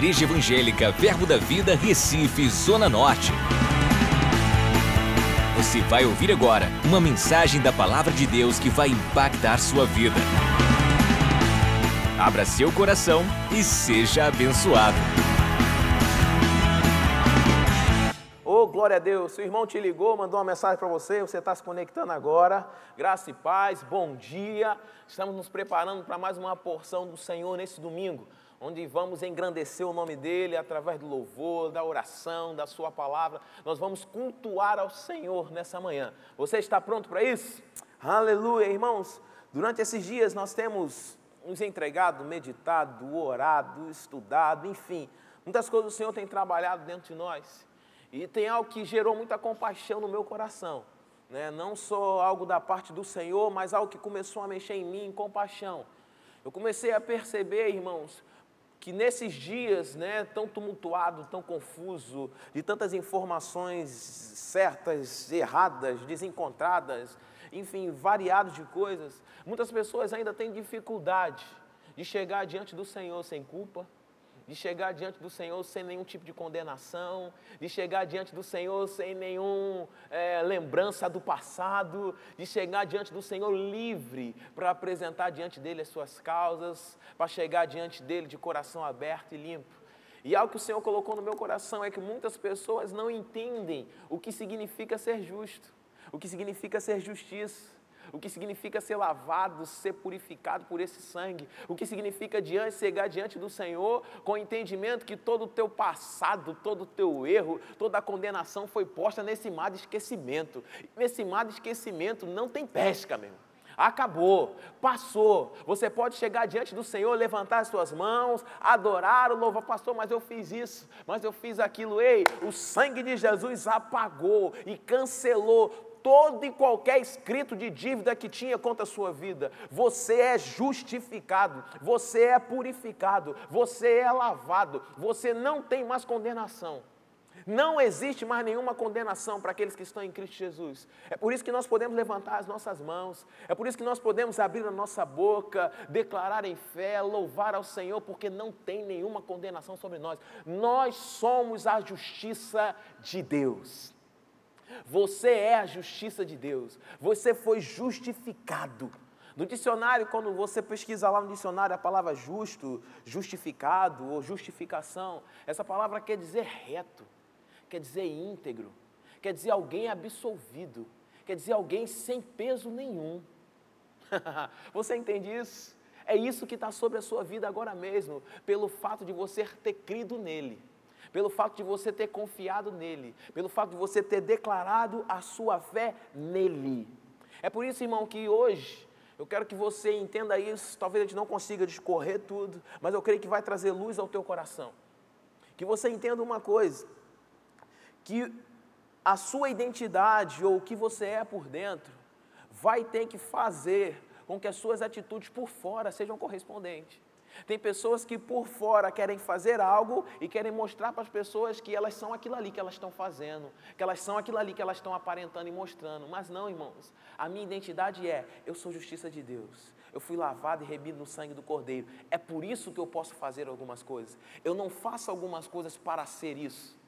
Igreja Evangélica Verbo da Vida, Recife, Zona Norte. Você vai ouvir agora uma mensagem da Palavra de Deus que vai impactar sua vida. Abra seu coração e seja abençoado. Ô, glória a Deus. Seu irmão te ligou, mandou uma mensagem para você, você está se conectando agora. Graça e paz, bom dia. Estamos nos preparando para mais uma porção do Senhor nesse domingo, onde vamos engrandecer o nome dEle através do louvor, da oração, da Sua palavra. Nós vamos cultuar ao Senhor nessa manhã. Você está pronto para isso? Aleluia, irmãos. Durante esses dias nós temos nos entregado, meditado, orado, estudado, enfim. Muitas coisas o Senhor tem trabalhado dentro de nós. E tem algo que gerou muita compaixão no meu coração. Né? Não só algo da parte do Senhor, mas algo que começou a mexer em mim, compaixão. Eu comecei a perceber, irmãos, que nesses dias, né, tão tumultuado, tão confuso, de tantas informações certas, erradas, desencontradas, enfim, variados de coisas, muitas pessoas ainda têm dificuldade de chegar diante do Senhor sem culpa, de chegar diante do Senhor sem nenhum tipo de condenação, de chegar diante do Senhor sem nenhuma é, lembrança do passado, de chegar diante do Senhor livre para apresentar diante dele as suas causas, para chegar diante dele de coração aberto e limpo. E algo que o Senhor colocou no meu coração é que muitas pessoas não entendem o que significa ser justo, o que significa ser justiça o que significa ser lavado, ser purificado por esse sangue, o que significa diante, chegar diante do Senhor com o entendimento que todo o teu passado, todo o teu erro, toda a condenação foi posta nesse mar de esquecimento. Nesse mar de esquecimento não tem pesca, meu irmão. Acabou, passou. Você pode chegar diante do Senhor, levantar as suas mãos, adorar, louvar, pastor, mas eu fiz isso, mas eu fiz aquilo. Ei, o sangue de Jesus apagou e cancelou todo e qualquer escrito de dívida que tinha contra a sua vida. Você é justificado, você é purificado, você é lavado, você não tem mais condenação. Não existe mais nenhuma condenação para aqueles que estão em Cristo Jesus. É por isso que nós podemos levantar as nossas mãos, é por isso que nós podemos abrir a nossa boca, declarar em fé, louvar ao Senhor, porque não tem nenhuma condenação sobre nós. Nós somos a justiça de Deus. Você é a justiça de Deus. Você foi justificado. No dicionário, quando você pesquisa lá no dicionário a palavra justo, justificado ou justificação, essa palavra quer dizer reto, quer dizer íntegro, quer dizer alguém absolvido, quer dizer alguém sem peso nenhum. você entende isso? É isso que está sobre a sua vida agora mesmo, pelo fato de você ter crido nele pelo fato de você ter confiado nele, pelo fato de você ter declarado a sua fé nele. É por isso, irmão, que hoje eu quero que você entenda isso. Talvez a gente não consiga discorrer tudo, mas eu creio que vai trazer luz ao teu coração. Que você entenda uma coisa: que a sua identidade ou o que você é por dentro vai ter que fazer com que as suas atitudes por fora sejam correspondentes. Tem pessoas que por fora querem fazer algo e querem mostrar para as pessoas que elas são aquilo ali que elas estão fazendo, que elas são aquilo ali que elas estão aparentando e mostrando. Mas não, irmãos. A minha identidade é: eu sou justiça de Deus. Eu fui lavado e remido no sangue do Cordeiro. É por isso que eu posso fazer algumas coisas. Eu não faço algumas coisas para ser isso.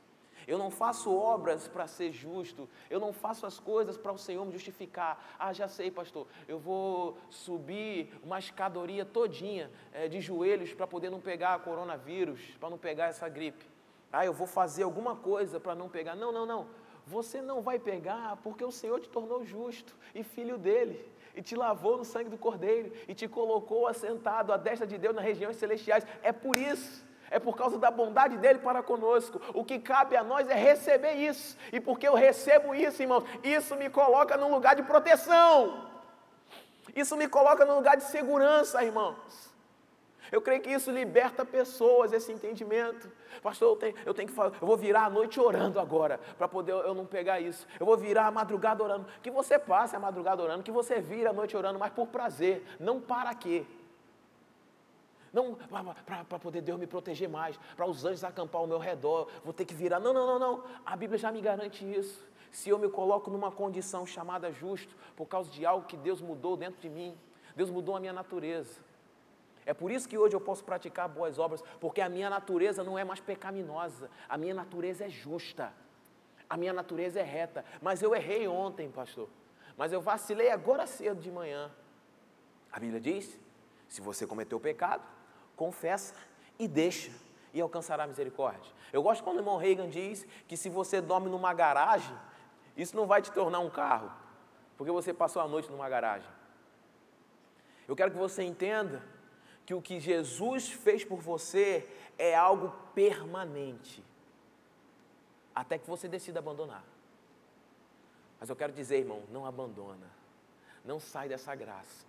Eu não faço obras para ser justo. Eu não faço as coisas para o Senhor me justificar. Ah, já sei, pastor. Eu vou subir uma escadoria todinha é, de joelhos para poder não pegar coronavírus, para não pegar essa gripe. Ah, eu vou fazer alguma coisa para não pegar. Não, não, não. Você não vai pegar porque o Senhor te tornou justo e filho dele e te lavou no sangue do Cordeiro, e te colocou assentado à destra de Deus nas regiões celestiais. É por isso é por causa da bondade dele para conosco. O que cabe a nós é receber isso. E porque eu recebo isso, irmãos, isso me coloca num lugar de proteção. Isso me coloca num lugar de segurança, irmãos. Eu creio que isso liberta pessoas, esse entendimento. Pastor, eu tenho, eu tenho que falar, eu vou virar a noite orando agora, para poder eu não pegar isso. Eu vou virar a madrugada orando. Que você passe a madrugada orando, que você vire a noite orando, mas por prazer, não para quê? Não, para poder Deus me proteger mais, para os anjos acampar ao meu redor, vou ter que virar. Não, não, não, não. A Bíblia já me garante isso. Se eu me coloco numa condição chamada justo, por causa de algo que Deus mudou dentro de mim, Deus mudou a minha natureza. É por isso que hoje eu posso praticar boas obras, porque a minha natureza não é mais pecaminosa, a minha natureza é justa, a minha natureza é reta. Mas eu errei ontem, pastor, mas eu vacilei agora cedo de manhã. A Bíblia diz: se você cometeu pecado, confessa e deixa, e alcançará misericórdia. Eu gosto quando o irmão Reagan diz que se você dorme numa garagem, isso não vai te tornar um carro, porque você passou a noite numa garagem. Eu quero que você entenda que o que Jesus fez por você é algo permanente, até que você decida abandonar. Mas eu quero dizer, irmão, não abandona, não sai dessa graça,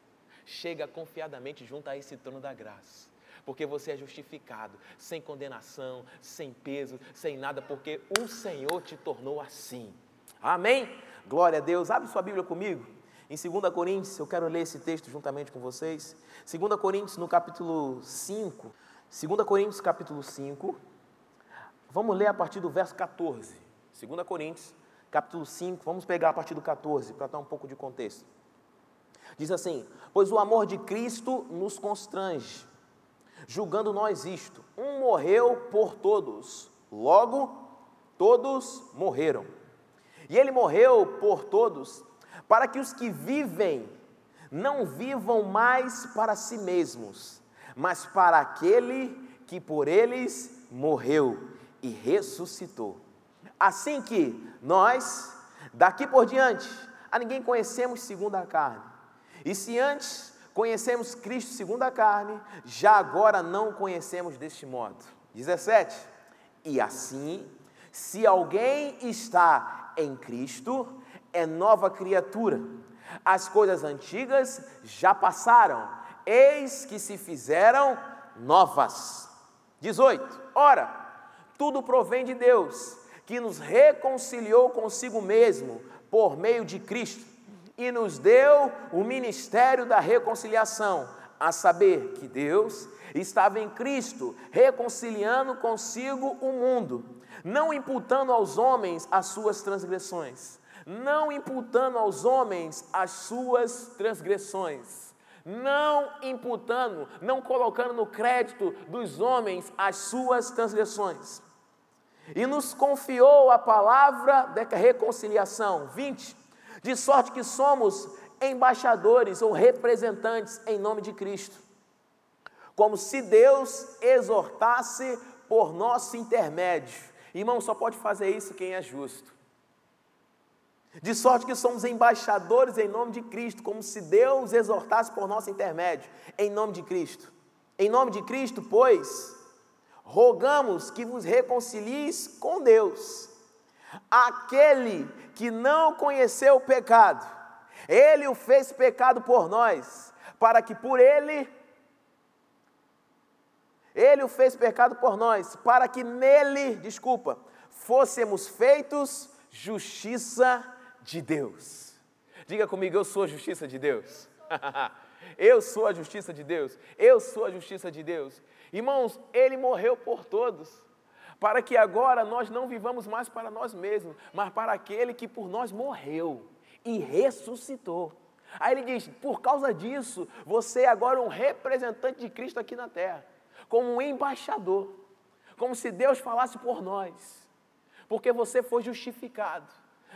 chega confiadamente junto a esse trono da graça, porque você é justificado, sem condenação, sem peso, sem nada, porque o Senhor te tornou assim. Amém? Glória a Deus. Abre sua Bíblia comigo. Em 2 Coríntios, eu quero ler esse texto juntamente com vocês. 2 Coríntios, no capítulo 5. 2 Coríntios, capítulo 5. Vamos ler a partir do verso 14. 2 Coríntios, capítulo 5. Vamos pegar a partir do 14 para dar um pouco de contexto. Diz assim: Pois o amor de Cristo nos constrange, julgando nós isto: um morreu por todos, logo todos morreram. E ele morreu por todos para que os que vivem não vivam mais para si mesmos, mas para aquele que por eles morreu e ressuscitou. Assim que nós, daqui por diante, a ninguém conhecemos segundo a carne. E se antes conhecemos Cristo segundo a carne, já agora não conhecemos deste modo. 17. E assim, se alguém está em Cristo, é nova criatura. As coisas antigas já passaram, eis que se fizeram novas. 18. Ora, tudo provém de Deus, que nos reconciliou consigo mesmo por meio de Cristo e nos deu o ministério da reconciliação, a saber que Deus estava em Cristo, reconciliando consigo o mundo, não imputando aos homens as suas transgressões não imputando aos homens as suas transgressões, não imputando, não colocando no crédito dos homens as suas transgressões. E nos confiou a palavra da reconciliação. 20. De sorte que somos embaixadores ou representantes em nome de Cristo. Como se Deus exortasse por nosso intermédio. Irmão, só pode fazer isso quem é justo. De sorte que somos embaixadores em nome de Cristo, como se Deus exortasse por nosso intermédio, em nome de Cristo. Em nome de Cristo, pois, rogamos que vos reconcilies com Deus. Aquele que não conheceu o pecado, ele o fez pecado por nós, para que por ele ele o fez pecado por nós, para que nele, desculpa, fôssemos feitos justiça de Deus. Diga comigo, eu sou a justiça de Deus. eu sou a justiça de Deus. Eu sou a justiça de Deus. Irmãos, Ele morreu por todos, para que agora nós não vivamos mais para nós mesmos, mas para aquele que por nós morreu e ressuscitou. Aí ele diz: por causa disso, você é agora um representante de Cristo aqui na terra, como um embaixador, como se Deus falasse por nós, porque você foi justificado.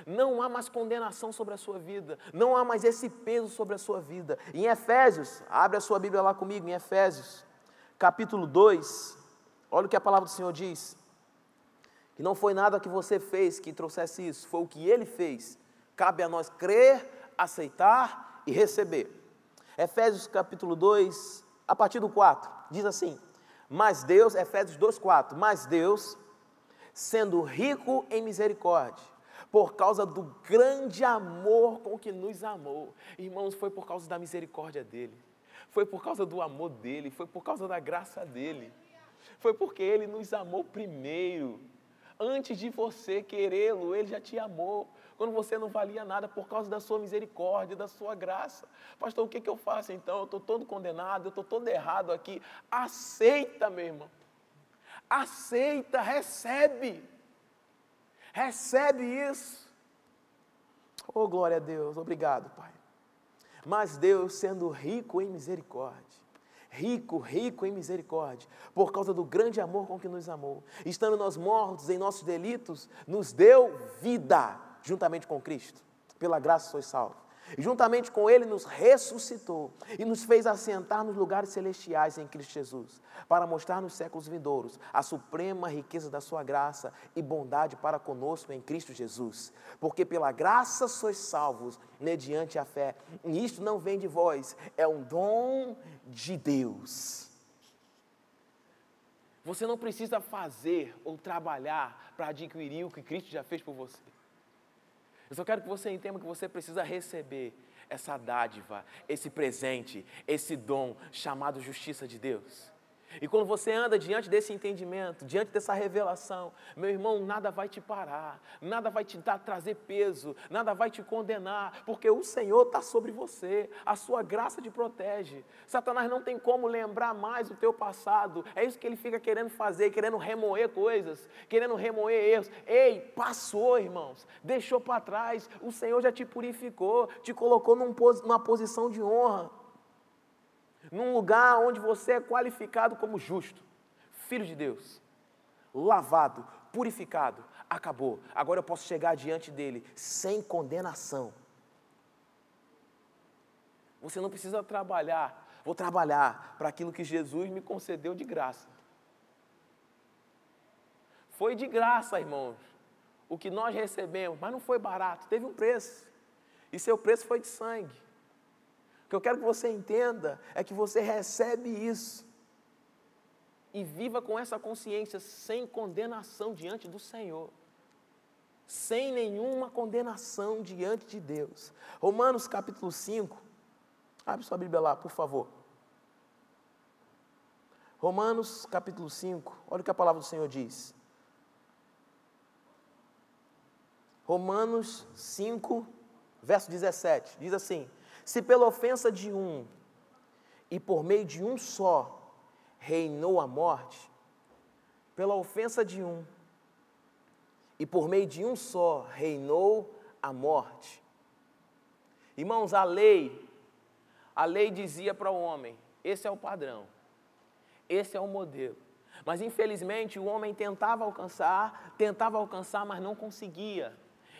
Não há mais condenação sobre a sua vida, não há mais esse peso sobre a sua vida. Em Efésios, abre a sua Bíblia lá comigo, em Efésios, capítulo 2, olha o que a palavra do Senhor diz: que não foi nada que você fez que trouxesse isso, foi o que ele fez. Cabe a nós crer, aceitar e receber. Efésios capítulo 2, a partir do 4, diz assim: Mas Deus, Efésios 2, 4, mas Deus, sendo rico em misericórdia, por causa do grande amor com que nos amou. Irmãos, foi por causa da misericórdia dele, foi por causa do amor dele, foi por causa da graça dele, foi porque ele nos amou primeiro. Antes de você querê-lo, ele já te amou. Quando você não valia nada por causa da sua misericórdia, da sua graça. Pastor, o que, que eu faço então? Eu estou todo condenado, eu estou todo errado aqui. Aceita, meu irmão. Aceita, recebe. Recebe isso. Oh, glória a Deus, obrigado, Pai. Mas Deus, sendo rico em misericórdia, rico, rico em misericórdia, por causa do grande amor com que nos amou. Estando nós mortos em nossos delitos, nos deu vida juntamente com Cristo. Pela graça sois salvos. Juntamente com Ele nos ressuscitou e nos fez assentar nos lugares celestiais em Cristo Jesus, para mostrar nos séculos vindouros a suprema riqueza da Sua graça e bondade para conosco em Cristo Jesus. Porque pela graça sois salvos, mediante a fé. E isto não vem de vós, é um dom de Deus. Você não precisa fazer ou trabalhar para adquirir o que Cristo já fez por você. Eu só quero que você entenda que você precisa receber essa dádiva, esse presente, esse dom chamado justiça de Deus. E quando você anda diante desse entendimento, diante dessa revelação, meu irmão, nada vai te parar, nada vai te dar, trazer peso, nada vai te condenar, porque o Senhor está sobre você, a sua graça te protege. Satanás não tem como lembrar mais o teu passado, é isso que ele fica querendo fazer, querendo remoer coisas, querendo remoer erros. Ei, passou, irmãos, deixou para trás, o Senhor já te purificou, te colocou num, numa posição de honra num lugar onde você é qualificado como justo, filho de Deus, lavado, purificado, acabou. Agora eu posso chegar diante dele sem condenação. Você não precisa trabalhar, vou trabalhar para aquilo que Jesus me concedeu de graça. Foi de graça, irmãos, o que nós recebemos, mas não foi barato, teve um preço. E seu preço foi de sangue. O que eu quero que você entenda é que você recebe isso e viva com essa consciência sem condenação diante do Senhor. Sem nenhuma condenação diante de Deus. Romanos capítulo 5. Abre sua Bíblia lá, por favor. Romanos capítulo 5. Olha o que a palavra do Senhor diz. Romanos 5, verso 17. Diz assim: se pela ofensa de um e por meio de um só reinou a morte, pela ofensa de um e por meio de um só reinou a morte. Irmãos, a lei, a lei dizia para o homem: esse é o padrão, esse é o modelo. Mas infelizmente o homem tentava alcançar, tentava alcançar, mas não conseguia.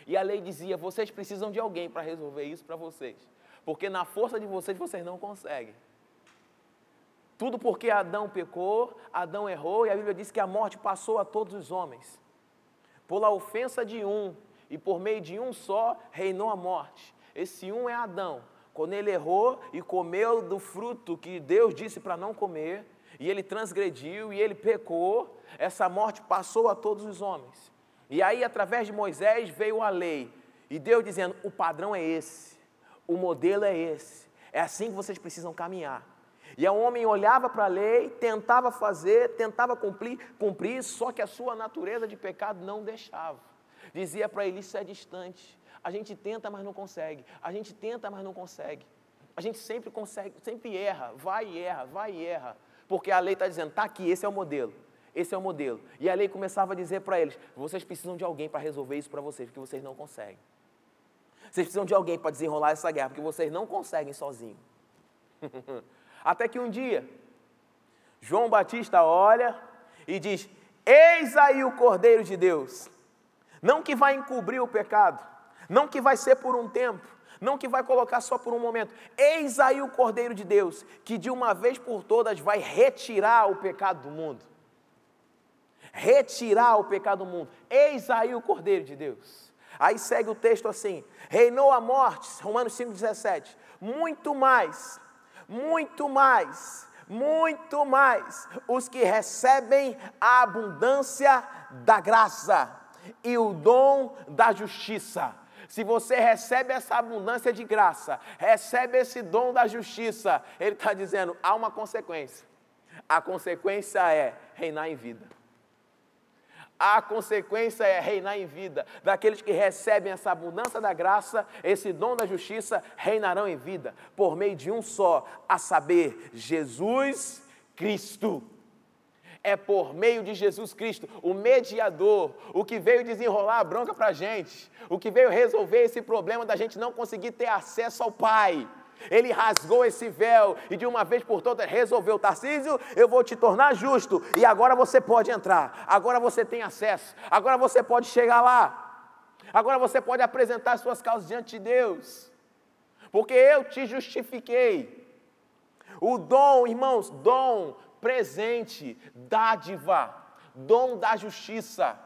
E a lei dizia: vocês precisam de alguém para resolver isso para vocês porque na força de vocês vocês não conseguem. Tudo porque Adão pecou, Adão errou, e a Bíblia diz que a morte passou a todos os homens. Pela ofensa de um, e por meio de um só, reinou a morte. Esse um é Adão. Quando ele errou e comeu do fruto que Deus disse para não comer, e ele transgrediu e ele pecou, essa morte passou a todos os homens. E aí, através de Moisés, veio a lei. E Deus dizendo: o padrão é esse. O modelo é esse. É assim que vocês precisam caminhar. E o homem olhava para a lei, tentava fazer, tentava cumprir, cumprir, só que a sua natureza de pecado não deixava. Dizia para ele: Isso é distante. A gente tenta, mas não consegue. A gente tenta, mas não consegue. A gente sempre consegue, sempre erra, vai e erra, vai e erra. Porque a lei está dizendo: Está aqui, esse é o modelo. Esse é o modelo. E a lei começava a dizer para eles: Vocês precisam de alguém para resolver isso para vocês, porque vocês não conseguem. Vocês precisam de alguém para desenrolar essa guerra, porque vocês não conseguem sozinhos. Até que um dia, João Batista olha e diz: Eis aí o Cordeiro de Deus. Não que vai encobrir o pecado, não que vai ser por um tempo, não que vai colocar só por um momento. Eis aí o Cordeiro de Deus, que de uma vez por todas vai retirar o pecado do mundo. Retirar o pecado do mundo. Eis aí o Cordeiro de Deus. Aí segue o texto assim: reinou a morte, Romanos 5,17. Muito mais, muito mais, muito mais os que recebem a abundância da graça e o dom da justiça. Se você recebe essa abundância de graça, recebe esse dom da justiça, ele está dizendo: há uma consequência. A consequência é reinar em vida. A consequência é reinar em vida. Daqueles que recebem essa abundância da graça, esse dom da justiça, reinarão em vida, por meio de um só, a saber, Jesus Cristo. É por meio de Jesus Cristo, o mediador, o que veio desenrolar a bronca para a gente, o que veio resolver esse problema da gente não conseguir ter acesso ao Pai. Ele rasgou esse véu e de uma vez por todas resolveu, Tarcísio, eu vou te tornar justo e agora você pode entrar, agora você tem acesso, agora você pode chegar lá, agora você pode apresentar suas causas diante de Deus, porque eu te justifiquei. O dom, irmãos, dom, presente, dádiva, dom da justiça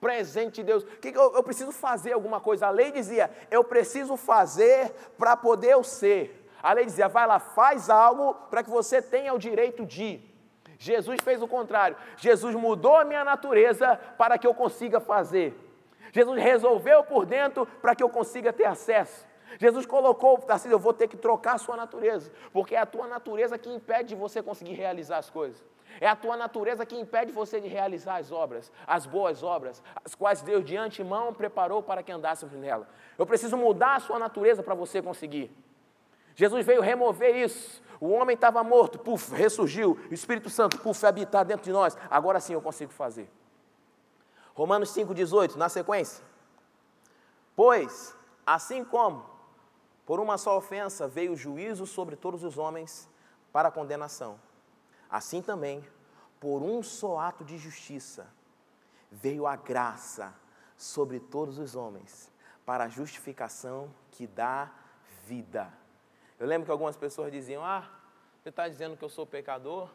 presente de Deus. Que eu, eu, preciso fazer alguma coisa? A lei dizia, eu preciso fazer para poder eu ser. A lei dizia, vai lá, faz algo para que você tenha o direito de. Jesus fez o contrário. Jesus mudou a minha natureza para que eu consiga fazer. Jesus resolveu por dentro para que eu consiga ter acesso. Jesus colocou, assim, eu vou ter que trocar a sua natureza, porque é a tua natureza que impede de você conseguir realizar as coisas. É a tua natureza que impede você de realizar as obras, as boas obras, as quais Deus de antemão preparou para que andássemos nela. Eu preciso mudar a sua natureza para você conseguir. Jesus veio remover isso. O homem estava morto, puf, ressurgiu. O Espírito Santo, puf, habitar dentro de nós. Agora sim eu consigo fazer. Romanos 5,18, na sequência. Pois, assim como por uma só ofensa veio o juízo sobre todos os homens para condenação Assim também, por um só ato de justiça, veio a graça sobre todos os homens, para a justificação que dá vida. Eu lembro que algumas pessoas diziam: Ah, você está dizendo que eu sou pecador,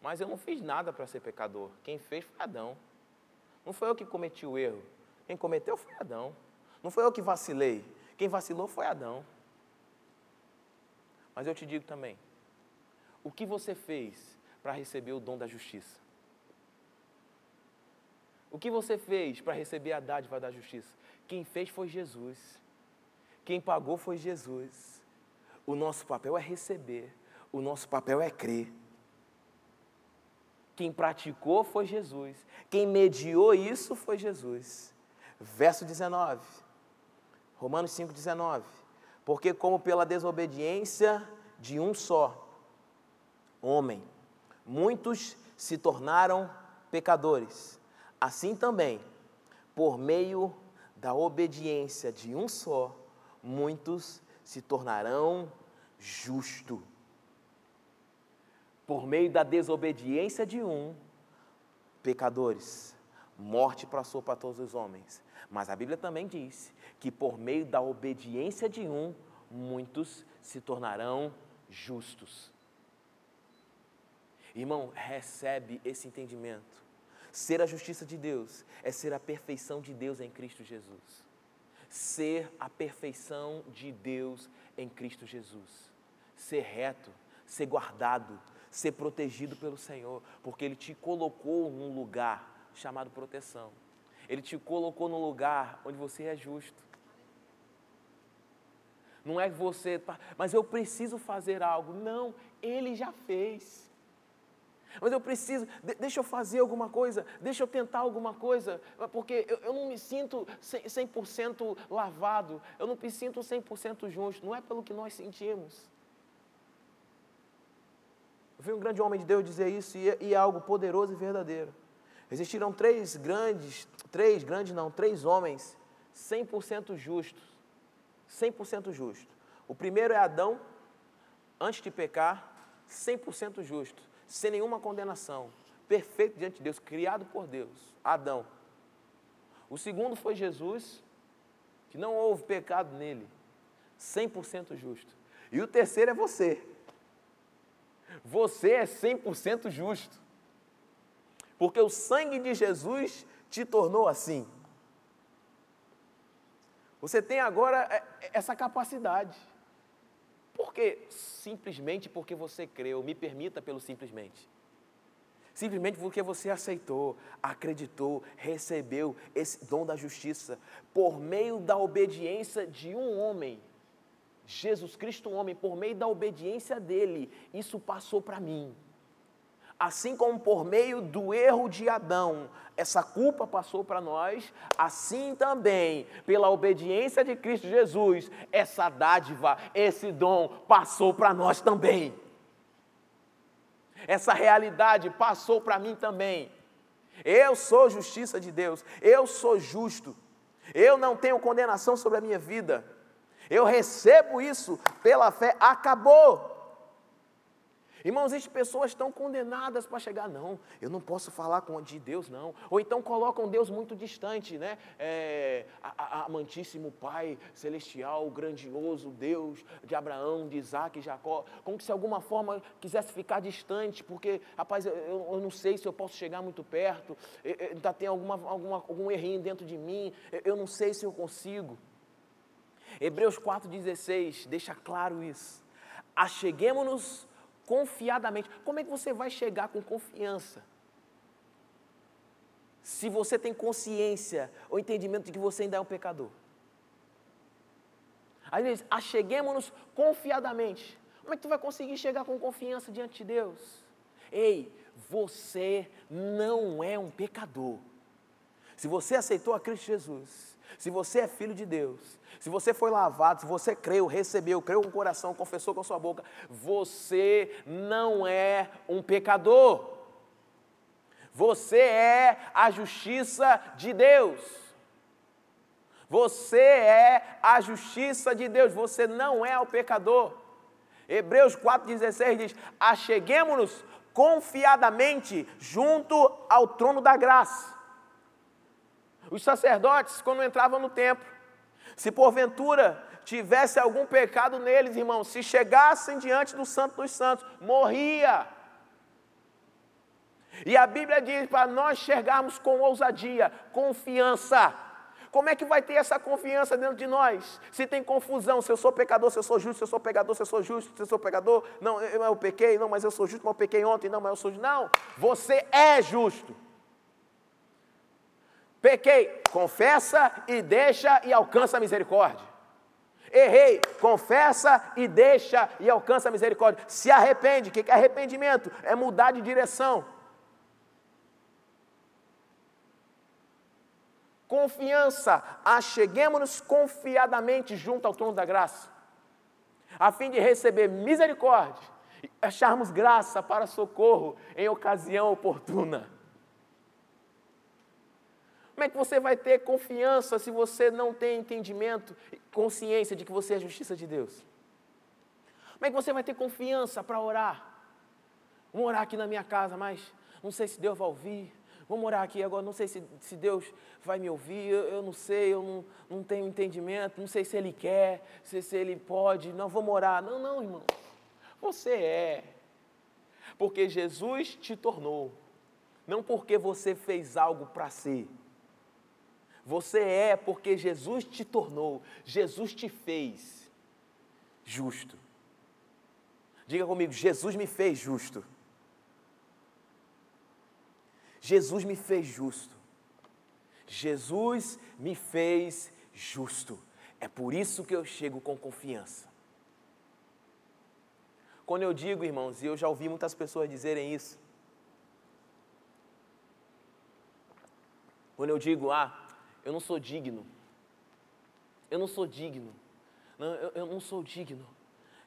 mas eu não fiz nada para ser pecador. Quem fez foi Adão. Não foi eu que cometi o erro. Quem cometeu foi Adão. Não foi eu que vacilei. Quem vacilou foi Adão. Mas eu te digo também: o que você fez para receber o dom da justiça? O que você fez para receber a dádiva da justiça? Quem fez foi Jesus. Quem pagou foi Jesus. O nosso papel é receber, o nosso papel é crer. Quem praticou foi Jesus. Quem mediou isso foi Jesus. Verso 19. Romanos 5,19. Porque, como pela desobediência de um só homem, muitos se tornaram pecadores. Assim também, por meio da obediência de um só, muitos se tornarão justos. Por meio da desobediência de um, pecadores. Morte passou para todos os homens. Mas a Bíblia também diz que por meio da obediência de um, muitos se tornarão justos. Irmão, recebe esse entendimento. Ser a justiça de Deus é ser a perfeição de Deus em Cristo Jesus. Ser a perfeição de Deus em Cristo Jesus. Ser reto, ser guardado, ser protegido pelo Senhor, porque Ele te colocou num lugar chamado proteção. Ele te colocou num lugar onde você é justo. Não é você, tá, mas eu preciso fazer algo. Não, Ele já fez. Mas eu preciso, deixa eu fazer alguma coisa, deixa eu tentar alguma coisa, porque eu, eu não me sinto 100%, lavado, eu não me sinto 100% justo, não é pelo que nós sentimos. Eu vi um grande homem de Deus dizer isso e é, e é algo poderoso e verdadeiro. Existiram três grandes, três grandes não, três homens 100% justos, 100% justos. O primeiro é Adão, antes de pecar, 100% justo sem nenhuma condenação, perfeito diante de Deus, criado por Deus, Adão. O segundo foi Jesus, que não houve pecado nele, 100% justo. E o terceiro é você. Você é 100% justo. Porque o sangue de Jesus te tornou assim. Você tem agora é, essa capacidade. Por quê? Simplesmente porque você creu. Me permita pelo simplesmente. Simplesmente porque você aceitou, acreditou, recebeu esse dom da justiça por meio da obediência de um homem. Jesus Cristo, um homem, por meio da obediência dele, isso passou para mim. Assim como por meio do erro de Adão, essa culpa passou para nós, assim também, pela obediência de Cristo Jesus, essa dádiva, esse dom passou para nós também. Essa realidade passou para mim também. Eu sou justiça de Deus, eu sou justo, eu não tenho condenação sobre a minha vida. Eu recebo isso pela fé. Acabou. Irmãos, existem pessoas tão condenadas para chegar, não, eu não posso falar com, de Deus, não. Ou então colocam Deus muito distante, né? É, amantíssimo Pai celestial, grandioso Deus de Abraão, de Isaac e Jacó, como se de alguma forma quisesse ficar distante, porque, rapaz, eu, eu não sei se eu posso chegar muito perto, ainda tem alguma, alguma, algum errinho dentro de mim, eu, eu não sei se eu consigo. Hebreus 4,16 deixa claro isso. Acheguemos-nos confiadamente. Como é que você vai chegar com confiança? Se você tem consciência ou entendimento de que você ainda é um pecador. Aí ele diz: acheguemos-nos confiadamente. Como é que tu vai conseguir chegar com confiança diante de Deus? Ei, você não é um pecador. Se você aceitou a Cristo Jesus, se você é filho de Deus, se você foi lavado, se você creu, recebeu, creu com o coração, confessou com a sua boca, você não é um pecador. Você é a justiça de Deus. Você é a justiça de Deus, você não é o pecador. Hebreus 4,16 diz: Acheguemos-nos confiadamente junto ao trono da graça. Os sacerdotes, quando entravam no templo, se porventura tivesse algum pecado neles, irmãos, se chegassem diante do Santo dos Santos, morria. E a Bíblia diz para nós chegarmos com ousadia, confiança. Como é que vai ter essa confiança dentro de nós? Se tem confusão, se eu sou pecador, se eu sou justo, se eu sou pecador, se eu sou justo, se eu sou pecador, não, eu, eu pequei, não, mas eu sou justo, mas eu pequei ontem, não, mas eu sou justo. Não, você é justo. Pequei, confessa e deixa e alcança a misericórdia. Errei, confessa e deixa e alcança a misericórdia. Se arrepende, o que é arrependimento? É mudar de direção. Confiança, acheguemos-nos confiadamente junto ao trono da graça, a fim de receber misericórdia e acharmos graça para socorro em ocasião oportuna. Como é que você vai ter confiança se você não tem entendimento, consciência de que você é a justiça de Deus? Como é que você vai ter confiança para orar? Vamos orar aqui na minha casa, mas não sei se Deus vai ouvir. Vamos orar aqui agora, não sei se, se Deus vai me ouvir, eu, eu não sei, eu não, não tenho entendimento, não sei se Ele quer, se, se Ele pode. Não, vamos orar. Não, não, irmão. Você é. Porque Jesus te tornou. Não porque você fez algo para ser. Você é porque Jesus te tornou, Jesus te fez justo. Diga comigo, Jesus me fez justo. Jesus me fez justo. Jesus me fez justo. É por isso que eu chego com confiança. Quando eu digo, irmãos, e eu já ouvi muitas pessoas dizerem isso, quando eu digo, ah, eu não sou digno. Eu não sou digno. Não, eu, eu, não sou digno.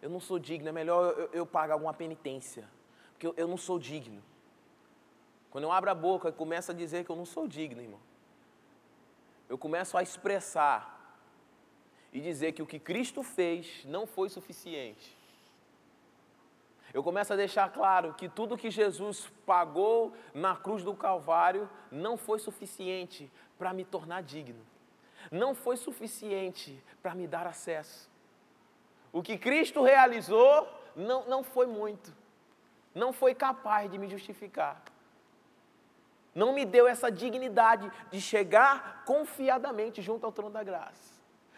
Eu não sou digno. É melhor eu, eu pagar alguma penitência. Porque eu, eu não sou digno. Quando eu abro a boca e começo a dizer que eu não sou digno, irmão, eu começo a expressar e dizer que o que Cristo fez não foi suficiente. Eu começo a deixar claro que tudo que Jesus pagou na cruz do Calvário não foi suficiente para me tornar digno. Não foi suficiente para me dar acesso. O que Cristo realizou não, não foi muito. Não foi capaz de me justificar. Não me deu essa dignidade de chegar confiadamente junto ao trono da graça.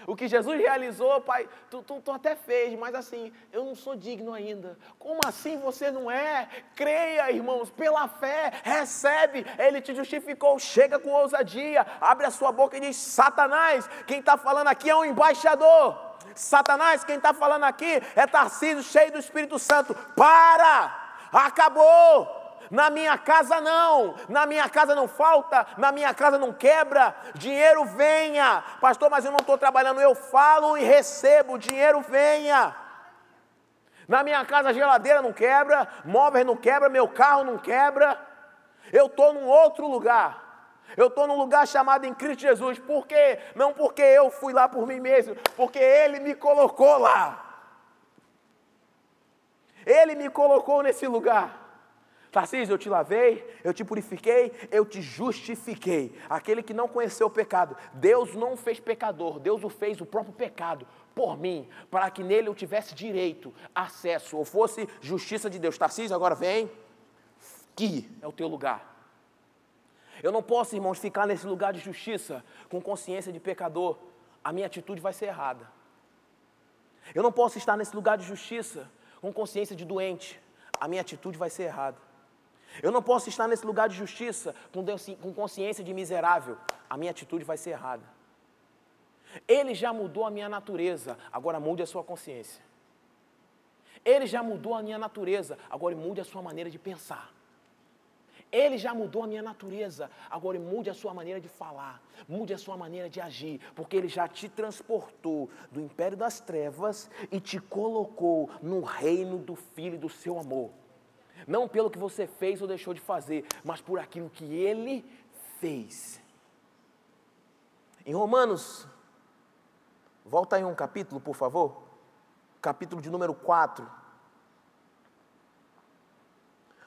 O que Jesus realizou, Pai, tu, tu, tu, até fez, mas assim, eu não sou digno ainda. Como assim você não é? Creia, irmãos, pela fé, recebe, Ele te justificou, chega com ousadia, abre a sua boca e diz: Satanás, quem está falando aqui é um embaixador. Satanás, quem está falando aqui é Tarcísio, cheio do Espírito Santo. Para! Acabou! Na minha casa não, na minha casa não falta, na minha casa não quebra, dinheiro venha. Pastor, mas eu não estou trabalhando, eu falo e recebo, dinheiro venha. Na minha casa a geladeira não quebra, móveis não quebra, meu carro não quebra. Eu estou num outro lugar. Eu estou num lugar chamado em Cristo Jesus. Por quê? Não porque eu fui lá por mim mesmo, porque Ele me colocou lá. Ele me colocou nesse lugar. Tarcísio, eu te lavei, eu te purifiquei, eu te justifiquei. Aquele que não conheceu o pecado, Deus não fez pecador, Deus o fez o próprio pecado por mim, para que nele eu tivesse direito, acesso, ou fosse justiça de Deus. Tarcísio, agora vem, que é o teu lugar. Eu não posso, irmãos, ficar nesse lugar de justiça com consciência de pecador. A minha atitude vai ser errada. Eu não posso estar nesse lugar de justiça com consciência de doente. A minha atitude vai ser errada. Eu não posso estar nesse lugar de justiça com consciência de miserável. A minha atitude vai ser errada. Ele já mudou a minha natureza, agora mude a sua consciência. Ele já mudou a minha natureza, agora mude a sua maneira de pensar. Ele já mudou a minha natureza. Agora mude a sua maneira de falar, mude a sua maneira de agir, porque ele já te transportou do império das trevas e te colocou no reino do filho do seu amor. Não pelo que você fez ou deixou de fazer, mas por aquilo que ele fez. Em Romanos, volta aí um capítulo, por favor. Capítulo de número 4.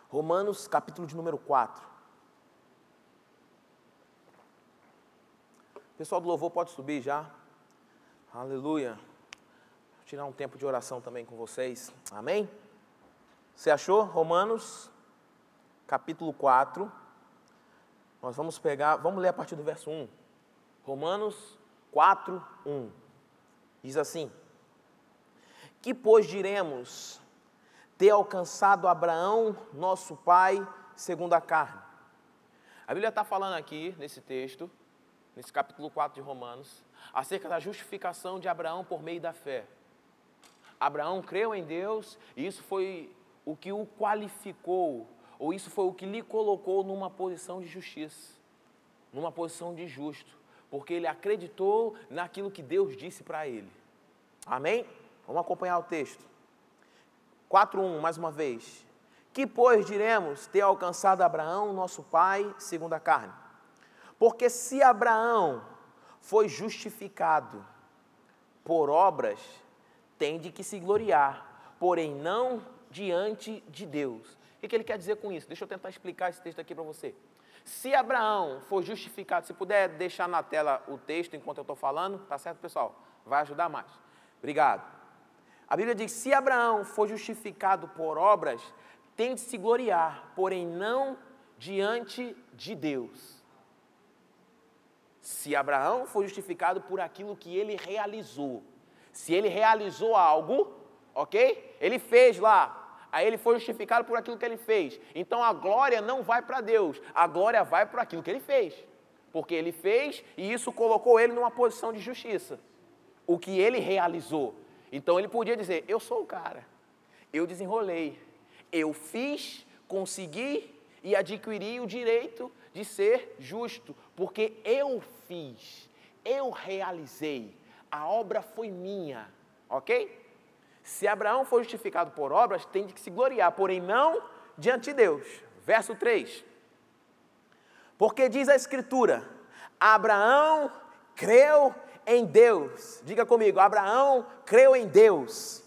Romanos, capítulo de número 4. Pessoal do louvor pode subir já. Aleluia. Vou tirar um tempo de oração também com vocês. Amém? Você achou? Romanos, capítulo 4. Nós vamos pegar, vamos ler a partir do verso 1. Romanos 4, 1. Diz assim: Que pois diremos ter alcançado Abraão, nosso pai, segundo a carne. A Bíblia está falando aqui, nesse texto, nesse capítulo 4 de Romanos, acerca da justificação de Abraão por meio da fé. Abraão creu em Deus e isso foi o que o qualificou, ou isso foi o que lhe colocou numa posição de justiça, numa posição de justo, porque ele acreditou naquilo que Deus disse para ele. Amém? Vamos acompanhar o texto. 4:1, mais uma vez. Que pois diremos ter alcançado Abraão, nosso pai, segundo a carne? Porque se Abraão foi justificado por obras, tem de que se gloriar, porém não diante de Deus. O que ele quer dizer com isso? Deixa eu tentar explicar esse texto aqui para você. Se Abraão for justificado, se puder deixar na tela o texto enquanto eu estou falando, tá certo, pessoal? Vai ajudar mais. Obrigado. A Bíblia diz: se Abraão for justificado por obras, tem de se gloriar, porém não diante de Deus. Se Abraão for justificado por aquilo que ele realizou, se ele realizou algo, ok? Ele fez lá, aí ele foi justificado por aquilo que ele fez. Então a glória não vai para Deus, a glória vai para aquilo que ele fez. Porque ele fez e isso colocou ele numa posição de justiça. O que ele realizou. Então ele podia dizer: Eu sou o cara, eu desenrolei, eu fiz, consegui e adquiri o direito de ser justo, porque eu fiz, eu realizei, a obra foi minha, ok? Se Abraão foi justificado por obras, tem de se gloriar, porém não diante de Deus. Verso 3. Porque diz a Escritura: Abraão creu em Deus. Diga comigo, Abraão creu em Deus.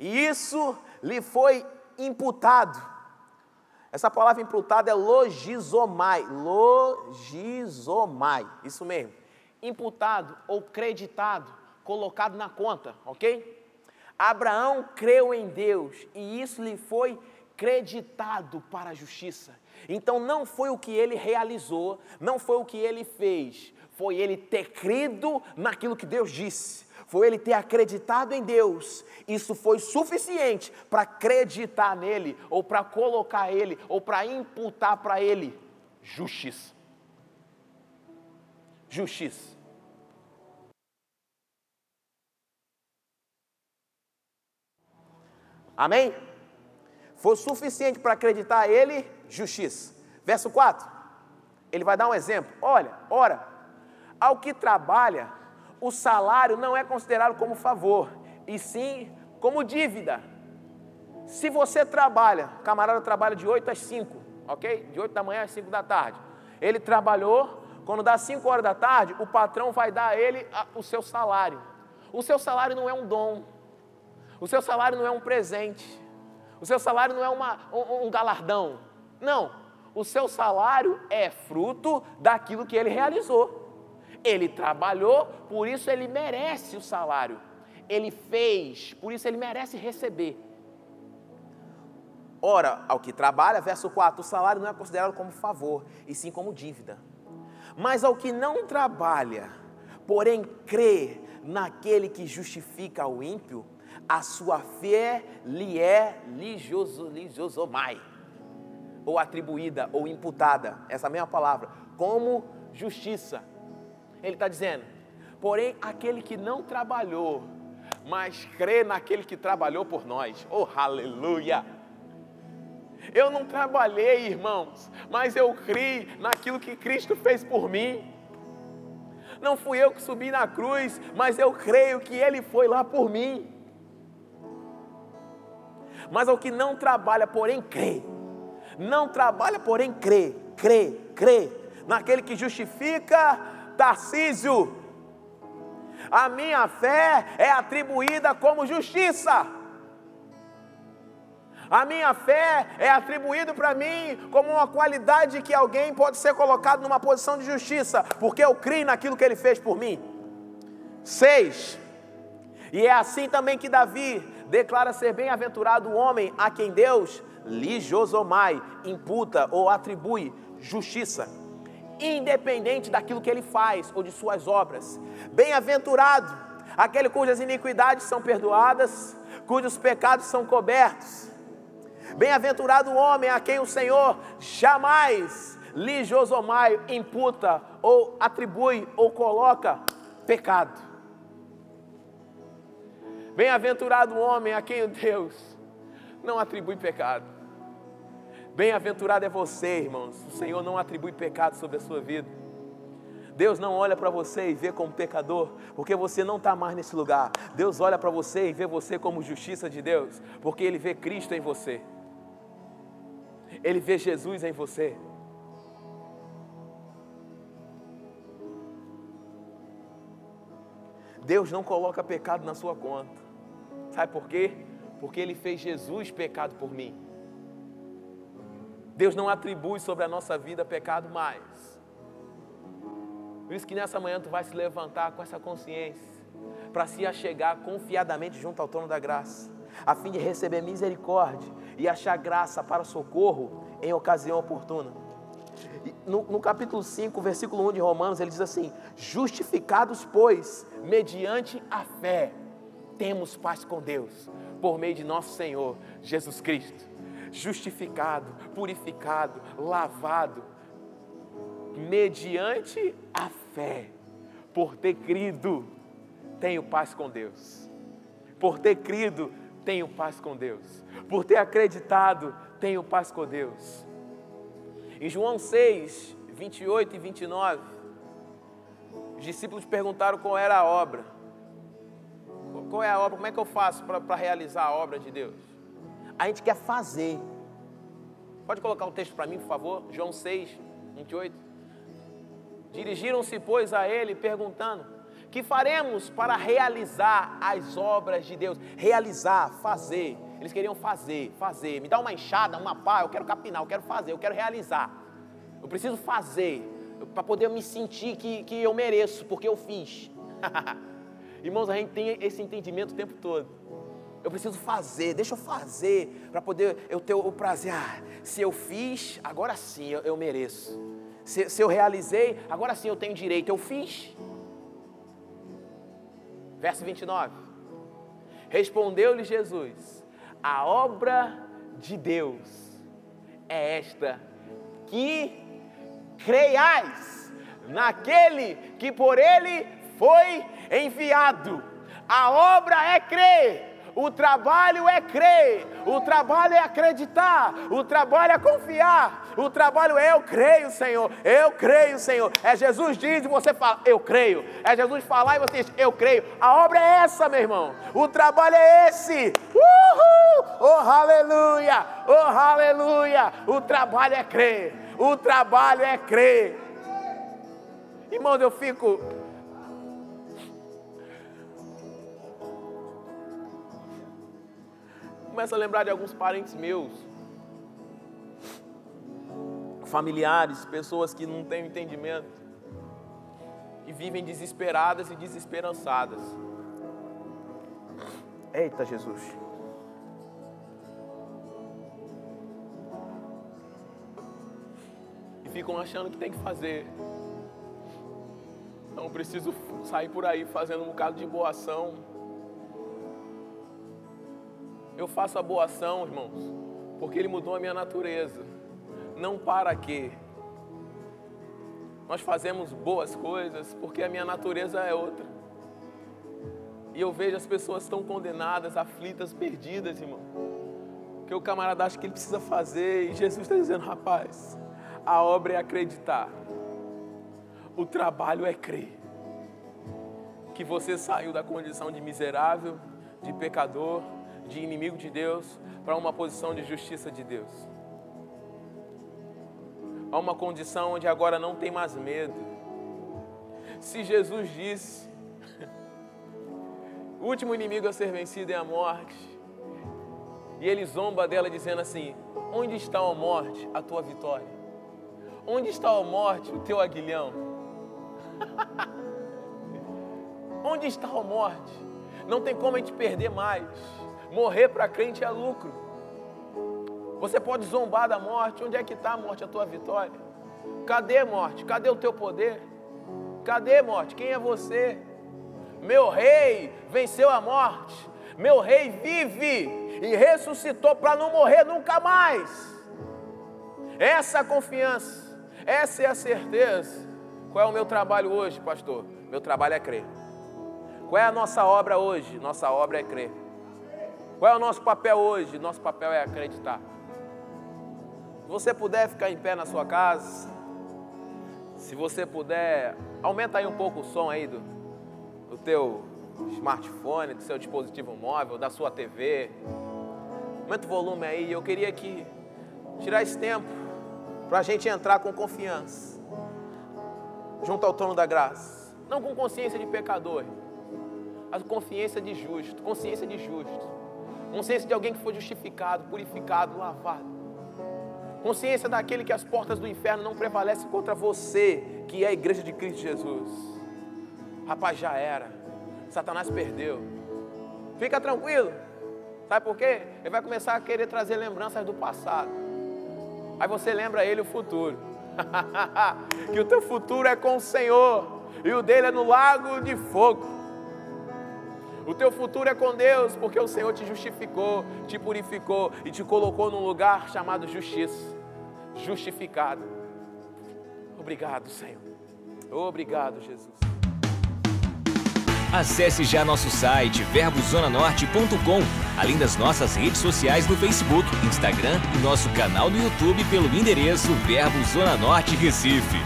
E isso lhe foi imputado. Essa palavra imputada é logizomai. Logizomai. Isso mesmo. Imputado ou creditado, colocado na conta, ok? Abraão creu em Deus e isso lhe foi creditado para a justiça. Então não foi o que ele realizou, não foi o que ele fez, foi ele ter crido naquilo que Deus disse, foi ele ter acreditado em Deus. Isso foi suficiente para acreditar nele, ou para colocar ele, ou para imputar para ele justiça. Justiça. Amém? Foi suficiente para acreditar ele justiça. Verso 4. Ele vai dar um exemplo. Olha, ora, ao que trabalha, o salário não é considerado como favor, e sim como dívida. Se você trabalha, o camarada trabalha de 8 às 5, ok? De 8 da manhã às 5 da tarde. Ele trabalhou, quando dá 5 horas da tarde, o patrão vai dar a ele o seu salário. O seu salário não é um dom, o seu salário não é um presente, o seu salário não é uma, um, um galardão. Não, o seu salário é fruto daquilo que ele realizou. Ele trabalhou, por isso ele merece o salário. Ele fez, por isso ele merece receber. Ora, ao que trabalha, verso 4, o salário não é considerado como favor, e sim como dívida. Mas ao que não trabalha, porém crê naquele que justifica o ímpio, a sua fé lhe é ligiosomai, ou atribuída, ou imputada, essa mesma palavra, como justiça. Ele está dizendo, porém aquele que não trabalhou, mas crê naquele que trabalhou por nós, oh aleluia! Eu não trabalhei, irmãos, mas eu criei naquilo que Cristo fez por mim. Não fui eu que subi na cruz, mas eu creio que Ele foi lá por mim. Mas ao que não trabalha, porém crê. Não trabalha, porém crê, crê, crê. Naquele que justifica, Tarcísio. A minha fé é atribuída como justiça. A minha fé é atribuída para mim como uma qualidade que alguém pode ser colocado numa posição de justiça, porque eu creio naquilo que ele fez por mim. Seis. E é assim também que Davi declara ser bem-aventurado o homem a quem Deus, lijosomai, imputa ou atribui justiça, independente daquilo que ele faz ou de suas obras. Bem-aventurado aquele cujas iniquidades são perdoadas, cujos pecados são cobertos. Bem-aventurado o homem a quem o Senhor jamais lhe Josomai imputa ou atribui ou coloca pecado. Bem-aventurado o homem a quem Deus não atribui pecado. Bem-aventurado é você, irmãos. O Senhor não atribui pecado sobre a sua vida. Deus não olha para você e vê como pecador, porque você não está mais nesse lugar. Deus olha para você e vê você como justiça de Deus, porque Ele vê Cristo em você. Ele vê Jesus em você. Deus não coloca pecado na sua conta. Sabe por quê? Porque Ele fez Jesus pecado por mim. Deus não atribui sobre a nossa vida pecado mais. Por isso que nessa manhã tu vai se levantar com essa consciência, para se achegar confiadamente junto ao trono da graça, a fim de receber misericórdia e achar graça para socorro em ocasião oportuna. No, no, capítulo 5, versículo 1 de Romanos, ele diz assim: Justificados, pois, mediante a fé, temos paz com Deus, por meio de nosso Senhor Jesus Cristo. Justificado, purificado, lavado, mediante a fé, por ter crido, tenho paz com Deus. Por ter crido, tenho paz com Deus. Por ter acreditado, tenho paz com Deus. Em João 6, 28 e 29, os discípulos perguntaram qual era a obra. Qual é a obra? Como é que eu faço para realizar a obra de Deus? A gente quer fazer. Pode colocar o texto para mim, por favor? João 6, 28. Dirigiram-se, pois, a ele, perguntando: que faremos para realizar as obras de Deus? Realizar, fazer. Eles queriam fazer, fazer. Me dá uma enxada, uma pá, eu quero capinar, eu quero fazer, eu quero realizar. Eu preciso fazer para poder me sentir que, que eu mereço, porque eu fiz. Irmãos, a gente tem esse entendimento o tempo todo. Eu preciso fazer, deixa eu fazer, para poder eu ter o prazer. Ah, se eu fiz, agora sim eu, eu mereço. Se, se eu realizei, agora sim eu tenho direito. Eu fiz. Verso 29. Respondeu-lhe Jesus: A obra de Deus é esta, que creiais naquele que por ele foi enviado. A obra é crer o trabalho é crer, o trabalho é acreditar, o trabalho é confiar, o trabalho é eu creio, Senhor, eu creio, Senhor. É Jesus diz e você fala, eu creio. É Jesus falar e você diz, eu creio. A obra é essa, meu irmão. O trabalho é esse. Uhul! oh aleluia, oh aleluia. O trabalho é crer, o trabalho é crer. Irmãos, eu fico. Começo a lembrar de alguns parentes meus, familiares, pessoas que não têm entendimento e vivem desesperadas e desesperançadas. Eita Jesus. E ficam achando que tem que fazer. Não preciso sair por aí fazendo um bocado de boa ação. Eu faço a boa ação, irmãos, porque Ele mudou a minha natureza. Não para quê? Nós fazemos boas coisas porque a minha natureza é outra. E eu vejo as pessoas tão condenadas, aflitas, perdidas, irmão. Que o camarada acha que ele precisa fazer. E Jesus está dizendo, rapaz, a obra é acreditar. O trabalho é crer. Que você saiu da condição de miserável, de pecador, de inimigo de Deus, para uma posição de justiça de Deus a uma condição onde agora não tem mais medo. Se Jesus disse, o último inimigo a ser vencido é a morte, e ele zomba dela dizendo assim: Onde está a morte, a tua vitória? Onde está a morte, o teu aguilhão? Onde está a morte? Não tem como a gente perder mais. Morrer para crente é lucro. Você pode zombar da morte. Onde é que está a morte, a tua vitória? Cadê a morte? Cadê o teu poder? Cadê morte? Quem é você? Meu rei venceu a morte. Meu rei vive e ressuscitou para não morrer nunca mais. Essa é a confiança, essa é a certeza. Qual é o meu trabalho hoje, pastor? Meu trabalho é crer. Qual é a nossa obra hoje? Nossa obra é crer. Qual é o nosso papel hoje? Nosso papel é acreditar. Se você puder ficar em pé na sua casa, se você puder, aumenta aí um pouco o som aí do, do teu smartphone, do seu dispositivo móvel, da sua TV. Aumenta o volume aí. Eu queria que tirar esse tempo para a gente entrar com confiança junto ao trono da graça, não com consciência de pecador, mas consciência de justo, consciência de justo, consciência de alguém que foi justificado, purificado, lavado. Consciência daquele que as portas do inferno não prevalecem contra você, que é a igreja de Cristo Jesus. Rapaz, já era. Satanás perdeu. Fica tranquilo. Sabe por quê? Ele vai começar a querer trazer lembranças do passado. Aí você lembra ele o futuro. que o teu futuro é com o Senhor e o dele é no lago de fogo. O teu futuro é com Deus, porque o Senhor te justificou, te purificou e te colocou num lugar chamado justiça. Justificado. Obrigado, Senhor. Obrigado, Jesus. Acesse já nosso site verbozonanorte.com, além das nossas redes sociais no Facebook, Instagram e nosso canal no YouTube pelo endereço Verbo Zona Norte Recife.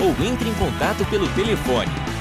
Ou entre em contato pelo telefone